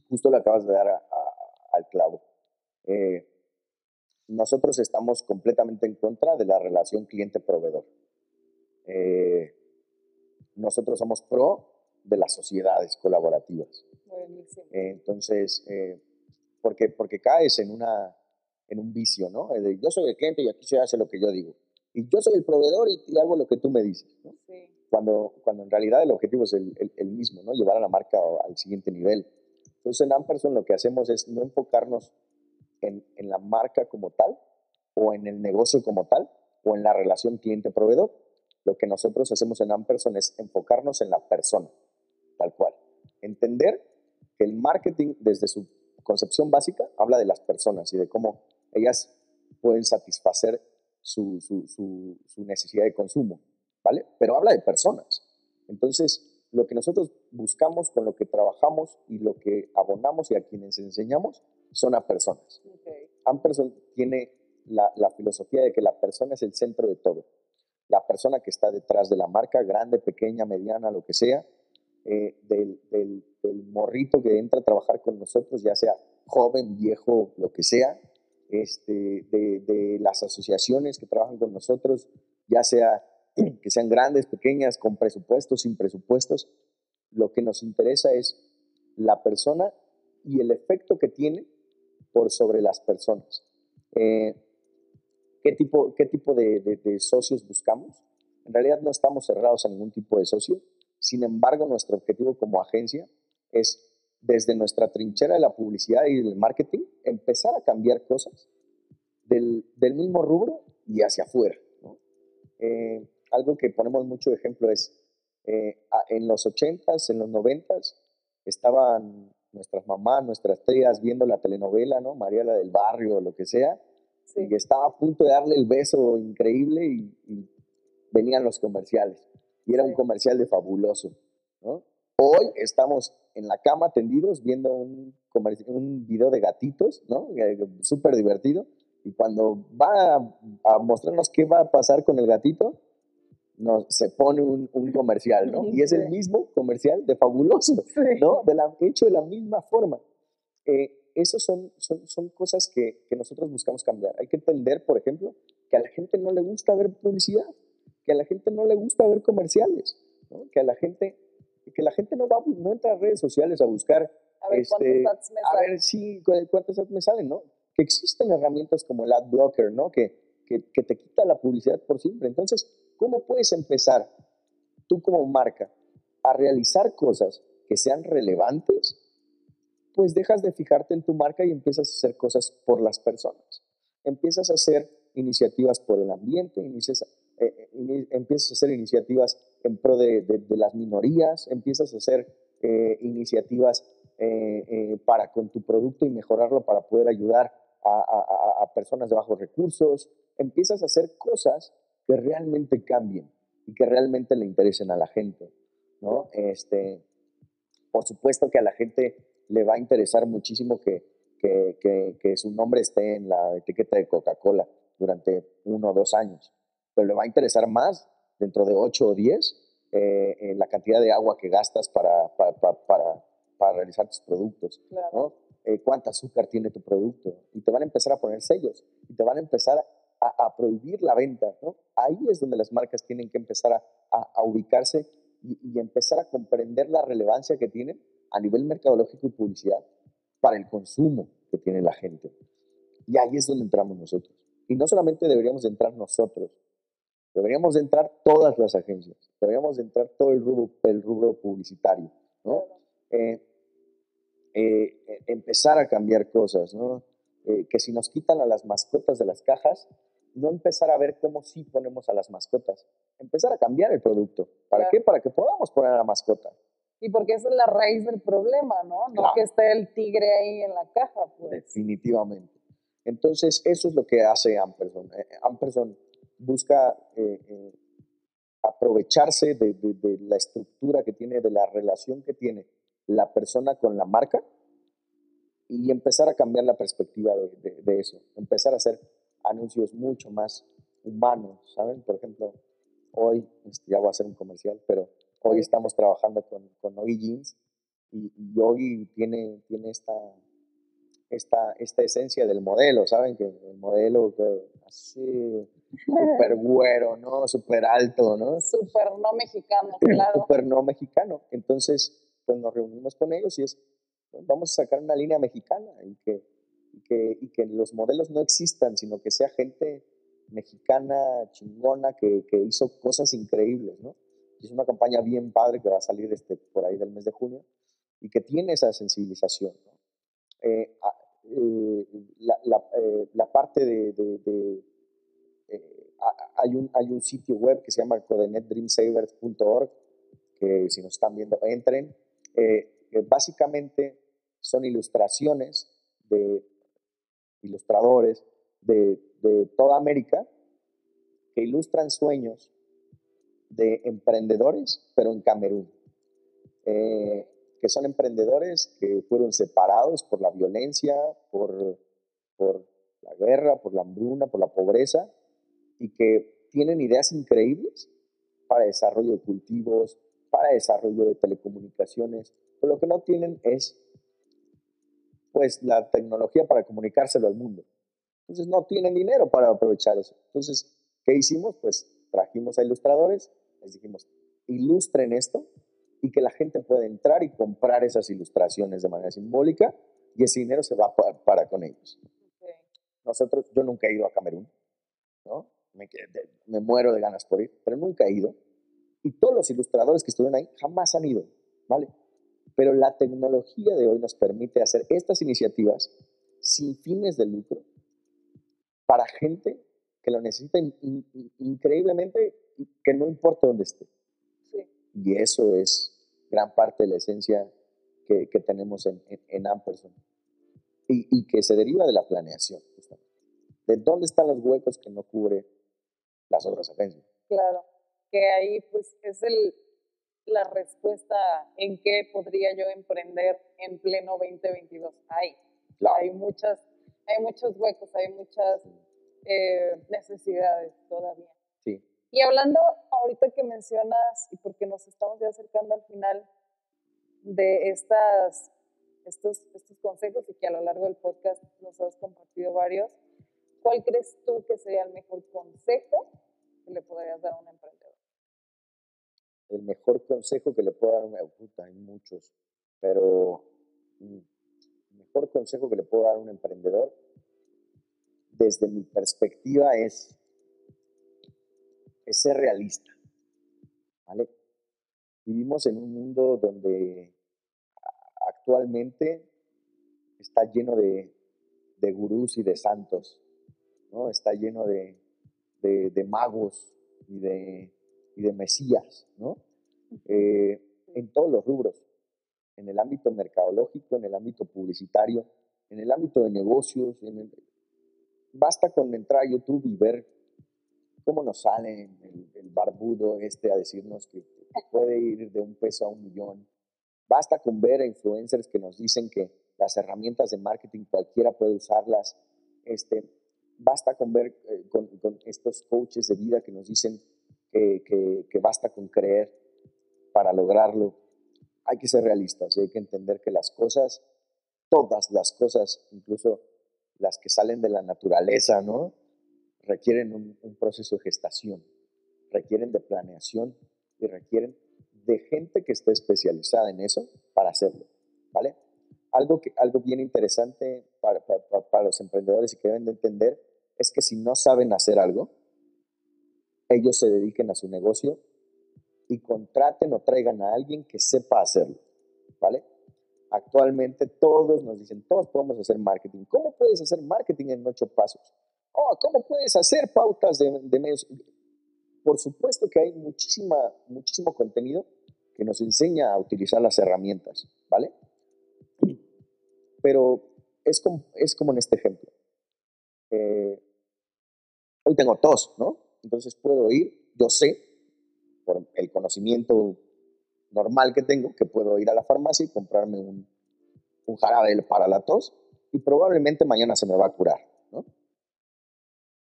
Justo lo acabas de dar al clavo. Eh, nosotros estamos completamente en contra de la relación cliente-proveedor. Eh, nosotros somos pro de las sociedades colaborativas. entonces, eh, porque, porque caes en, una, en un vicio, ¿no? De, yo soy el cliente y aquí se hace lo que yo digo. Y yo soy el proveedor y, hago lo que tú me dices, ¿no? Cuando, cuando en realidad el objetivo es el, el, mismo, ¿no? Llevar a la marca al siguiente nivel. Entonces, en Amperson lo que hacemos es no enfocarnos en, en la marca como tal, o en el negocio como tal, o en la relación cliente-proveedor. Lo que nosotros hacemos en Amperson es enfocarnos en la persona, tal cual. Entender que el marketing, desde su concepción básica, habla de las personas y de cómo ellas pueden satisfacer su, su, su, su necesidad de consumo, ¿vale? Pero habla de personas. Entonces, lo que nosotros buscamos, con lo que trabajamos y lo que abonamos y a quienes enseñamos son a personas. Amperson tiene la, filosofía de que la persona es el centro de todo. La persona que está detrás de la marca, grande, pequeña, mediana, lo que sea, eh, del, del, morrito que entra a trabajar con nosotros, ya sea joven, viejo, lo que sea, este, de, de las asociaciones que trabajan con nosotros, ya sea que sean grandes, pequeñas, con presupuestos, sin presupuestos. Lo que nos interesa es la persona y el efecto que tiene por sobre las personas. Eh, ¿qué, tipo, qué tipo de, de, socios buscamos? En realidad no estamos cerrados a ningún tipo de socio. Sin embargo, nuestro objetivo como agencia es, desde nuestra trinchera de la publicidad y del marketing, empezar a cambiar cosas del, del mismo rubro y hacia afuera. Eh, algo que ponemos mucho ejemplo es, eh, en los 80s, en los 90s, estaban nuestras mamás, nuestras tías viendo la telenovela, ¿no? María la del barrio, lo que sea, y estaba a punto de darle el beso increíble y, venían los comerciales. Y era un comercial de fabuloso, ¿no? Hoy estamos en la cama tendidos viendo un, un video de gatitos, ¿no? Eh, súper divertido. Y cuando va a, mostrarnos qué va a pasar con el gatito, nos, se pone un, un comercial, ¿no? Y es el mismo comercial de fabuloso, ¿no? De la, hecho de la misma forma. Eh, esas son, son, son cosas que, que, nosotros buscamos cambiar. Hay que entender, por ejemplo, que a la gente no le gusta ver publicidad, que a la gente no le gusta ver comerciales, ¿no? que a la gente que la gente no va no entra a redes sociales a buscar a ver este, cuántos me a ver si cuántos ads me salen, ¿no? Que existen herramientas como el ad blocker, ¿no? Que, que, que te quita la publicidad por siempre. Entonces, ¿cómo puedes empezar tú como marca a realizar cosas que sean relevantes pues dejas de fijarte en tu marca y empiezas a hacer cosas por las personas. Empiezas a hacer iniciativas por el ambiente, inicias, eh, eh, empiezas a hacer iniciativas en pro de, las minorías, empiezas a hacer eh, iniciativas para con tu producto y mejorarlo para poder ayudar a, personas de bajos recursos, empiezas a hacer cosas que realmente cambien y que realmente le interesen a la gente, ¿no? Este, por supuesto que a la gente le va a interesar muchísimo que, su nombre esté en la etiqueta de Coca-Cola durante uno o dos años, pero le va a interesar más dentro de ocho o diez eh, en la cantidad de agua que gastas para, para, para, para realizar tus productos, ¿no? Eh, cuánta azúcar tiene tu producto y te van a empezar a poner sellos y te van a empezar a, prohibir la venta. ¿no? Ahí es donde las marcas tienen que empezar a, a ubicarse y, y, empezar a comprender la relevancia que tienen a nivel mercadológico y publicidad para el consumo que tiene la gente. Y ahí es donde entramos nosotros. Y no solamente deberíamos de entrar nosotros, deberíamos de entrar todas las agencias, deberíamos de entrar todo el rubro, el rubro publicitario. ¿no? Eh, eh, e, empezar a cambiar cosas, ¿no? Eh, que si nos quitan a las mascotas de las cajas, no empezar a ver cómo sí ponemos a las mascotas, empezar a cambiar el producto. ¿Para qué? Para que podamos poner a la mascota. Y porque esa es la raíz del problema, ¿no? No que esté el tigre ahí en la caja. Pues. Definitivamente. Entonces, eso es lo que hace Ampersand. Eh, Busca aprovecharse de, de, la estructura que tiene, de la relación que tiene la persona con la marca y empezar a cambiar la perspectiva de, eso, empezar a hacer anuncios mucho más humanos, ¿saben? Por ejemplo, hoy, este, ya voy a hacer un comercial, pero hoy estamos trabajando con, con Ogi Jeans y, y tiene, tiene esta, esta, esta esencia del modelo, ¿saben? Que el modelo que así, súper güero, ¿no? Súper alto, ¿no? Súper no mexicano, claro. Súper no mexicano. Entonces, pues nos reunimos con ellos y es, pues, vamos a sacar una línea mexicana y que, que, y que los modelos no existan, sino que sea gente mexicana chingona que, que hizo cosas increíbles, ¿no? es una campaña bien padre que va a salir este, por ahí del mes de junio y que tiene esa sensibilización. ¿no? Eh, eh, eh, la, parte de... de hay, un, hay un sitio web que se llama codenetdreamsavers.org que si nos están viendo entren eh, básicamente son ilustraciones de ilustradores de, toda América que ilustran sueños de emprendedores, pero en Camerún. Eh, que son emprendedores que fueron separados por la violencia, por, por la guerra, por la hambruna, por la pobreza, y que tienen ideas increíbles para desarrollo de cultivos, para desarrollo de telecomunicaciones, pero lo que no tienen es pues la tecnología para comunicárselo al mundo. Entonces no tienen dinero para aprovechar eso. Entonces, ¿qué hicimos? Pues trajimos a ilustradores, les dijimos, ilustren esto y que la gente pueda entrar y comprar esas ilustraciones de manera simbólica y ese dinero se va para, con ellos. Nosotros, yo nunca he ido a Camerún, ¿no? Me, me muero de ganas por ir, pero nunca he ido. Y todos los ilustradores que estuvieron ahí jamás han ido, ¿vale? Pero la tecnología de hoy nos permite hacer estas iniciativas sin fines de lucro para gente que lo necesita increíblemente y que no importa dónde esté. Y eso es gran parte de la esencia que, tenemos en, en, Ampersand y, y, que se deriva de la planeación. ¿De dónde están los huecos que no cubre las otras agencias? Claro que ahí pues es el, la respuesta en qué podría yo emprender en pleno 2022. Hay, hay, muchas, hay muchos huecos, hay muchas eh, necesidades todavía. Y hablando ahorita que mencionas, y porque nos estamos ya acercando al final de estas, estos, estos consejos y que a lo largo del podcast nos has compartido varios, ¿cuál crees tú que sería el mejor consejo que le podrías dar a un emprendedor? el mejor consejo que le puedo dar a una puta, hay muchos, pero mm, el mejor consejo que le puedo dar a un emprendedor, desde mi perspectiva, es, es ser realista. ¿vale? Vivimos en un mundo donde actualmente está lleno de, de gurús y de santos, ¿no? Está lleno de, de, magos y de, y de mesías, ¿no? Eh, en todos los rubros, en el ámbito mercadológico, en el ámbito publicitario, en el ámbito de negocios, en el, basta con entrar a YouTube y ver cómo nos sale el, barbudo este a decirnos que puede ir de un peso a un millón. Basta con ver a influencers que nos dicen que las herramientas de marketing cualquiera puede usarlas. Este, basta con ver eh, con, estos coaches de vida que nos dicen que, que, basta con creer para lograrlo. Hay que ser realistas y hay que entender que las cosas, todas las cosas, incluso las que salen de la naturaleza, ¿no? Requieren un, proceso de gestación, requieren de planeación y requieren de gente que esté especializada en eso para hacerlo, ¿vale? Algo, que, algo bien interesante para, para, los emprendedores y que deben de entender es que si no saben hacer algo, ellos se dediquen a su negocio y contraten o traigan a alguien que sepa hacerlo, ¿vale? Actualmente todos nos dicen, todos podemos hacer marketing. ¿Cómo puedes hacer marketing en ocho pasos? Oh, ¿Cómo puedes hacer pautas de, medios? Por supuesto que hay muchísima, muchísimo contenido que nos enseña a utilizar las herramientas, ¿vale? Pero es como, es como en este ejemplo. Eh, hoy tengo tos, ¿no? Entonces puedo ir, yo sé, por el conocimiento normal que tengo, que puedo ir a la farmacia y comprarme un, un jarabe para la tos y probablemente mañana se me va a curar, ¿no?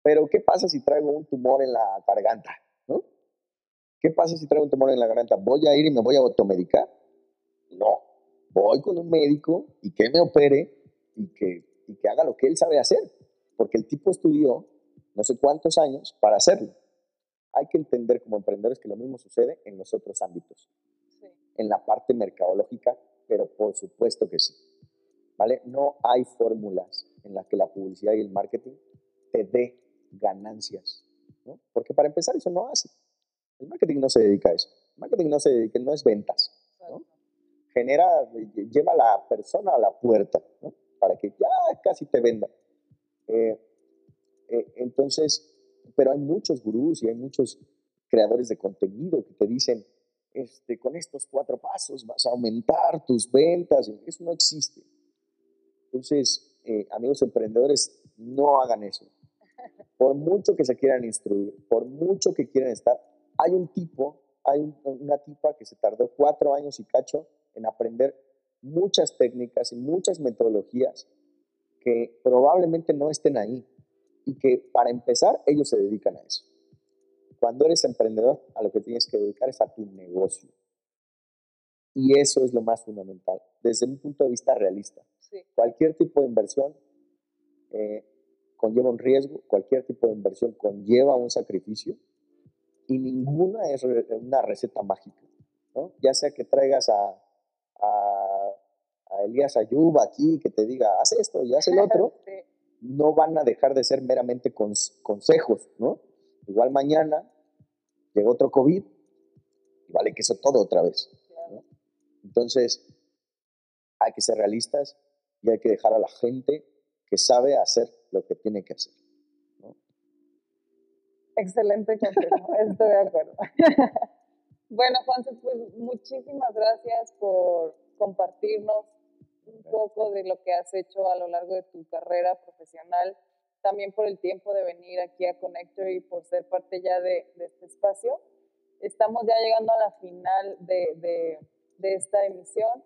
Pero ¿qué pasa si traigo un tumor en la garganta, ¿no? ¿Qué pasa si traigo un tumor en la garganta? ¿Voy a ir y me voy a automedicar? No. Voy con un médico y que me opere y que, y que haga lo que él sabe hacer, porque el tipo estudió no sé cuántos años para hacerlo. Hay que entender como emprendedores que lo mismo sucede en los otros ámbitos en la parte mercadológica, pero por supuesto que sí. ¿Vale? No hay fórmulas en las que la publicidad y el marketing te dé ganancias, ¿no? Porque para empezar eso no hace. El marketing no se dedica a eso. El marketing no se dedica, no es ventas, ¿no? Genera, lleva a la persona a la puerta, ¿no? Para que ya casi te venda. Eh, eh, entonces, pero hay muchos gurús y hay muchos creadores de contenido que te dicen, este, con estos cuatro pasos vas a aumentar tus ventas. Eso no existe. Entonces, eh, amigos emprendedores, no hagan eso. Por mucho que se quieran instruir, por mucho que quieran estar, hay un tipo, hay una tipa que se tardó cuatro años y cacho en aprender muchas técnicas y muchas metodologías que probablemente no estén ahí y que para empezar ellos se dedican a eso. Cuando eres emprendedor, a lo que tienes que dedicar es a tu negocio. Y eso es lo más fundamental, desde un punto de vista realista. Cualquier tipo de inversión eh, conlleva un riesgo, cualquier tipo de inversión conlleva un sacrificio y ninguna es una receta mágica. ¿no? Ya sea que traigas a, a, a Elías Ayuba aquí que te diga, haz esto y haz el otro, no van a dejar de ser meramente consejos, ¿no? Igual mañana llega otro COVID y vale que eso todo otra vez. Entonces, hay que ser realistas y hay que dejar a la gente que sabe hacer lo que tiene que hacer. Excelente consejo, estoy de acuerdo. bueno, Juan, pues muchísimas gracias por compartirnos un poco de lo que has hecho a lo largo de tu carrera profesional también por el tiempo de venir aquí a Connector y por ser parte ya de, este espacio. Estamos ya llegando a la final de, de esta emisión,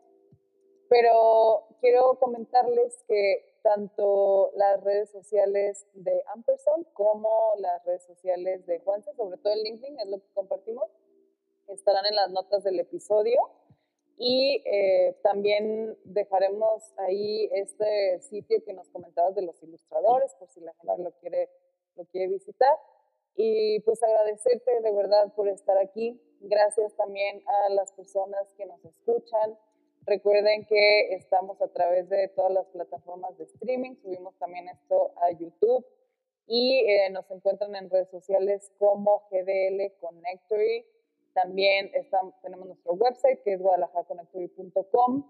pero quiero comentarles que tanto las redes sociales de Ampersand como las redes sociales de Juanse, sobre todo el LinkedIn, es lo que compartimos, estarán en las notas del episodio. Y eh, también dejaremos ahí este sitio que nos comentabas de los ilustradores, por si la gente lo quiere, lo quiere visitar. Y pues agradecerte de verdad por estar aquí. Gracias también a las personas que nos escuchan. Recuerden que estamos a través de todas las plataformas de streaming. Subimos también esto a YouTube. Y eh, nos encuentran en redes sociales como GDL Connectory también tenemos nuestro website que es guadalajaraconectory.com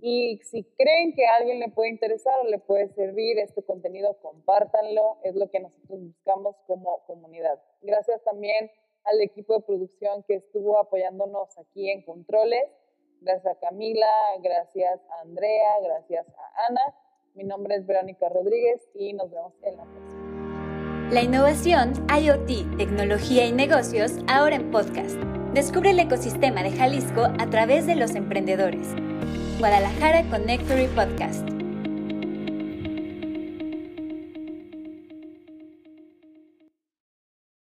Y si creen que a alguien le puede interesar o le puede servir este contenido, compártanlo. Es lo que nosotros buscamos como comunidad. Gracias también al equipo de producción que estuvo apoyándonos aquí en Controles. Gracias a Camila, gracias a Andrea, gracias a Ana. Mi nombre es Verónica Rodríguez y nos vemos en la próxima. La innovación, IoT, tecnología y negocios ahora en podcast. Descubre el ecosistema de Jalisco a través de los emprendedores. Guadalajara Connectory Podcast.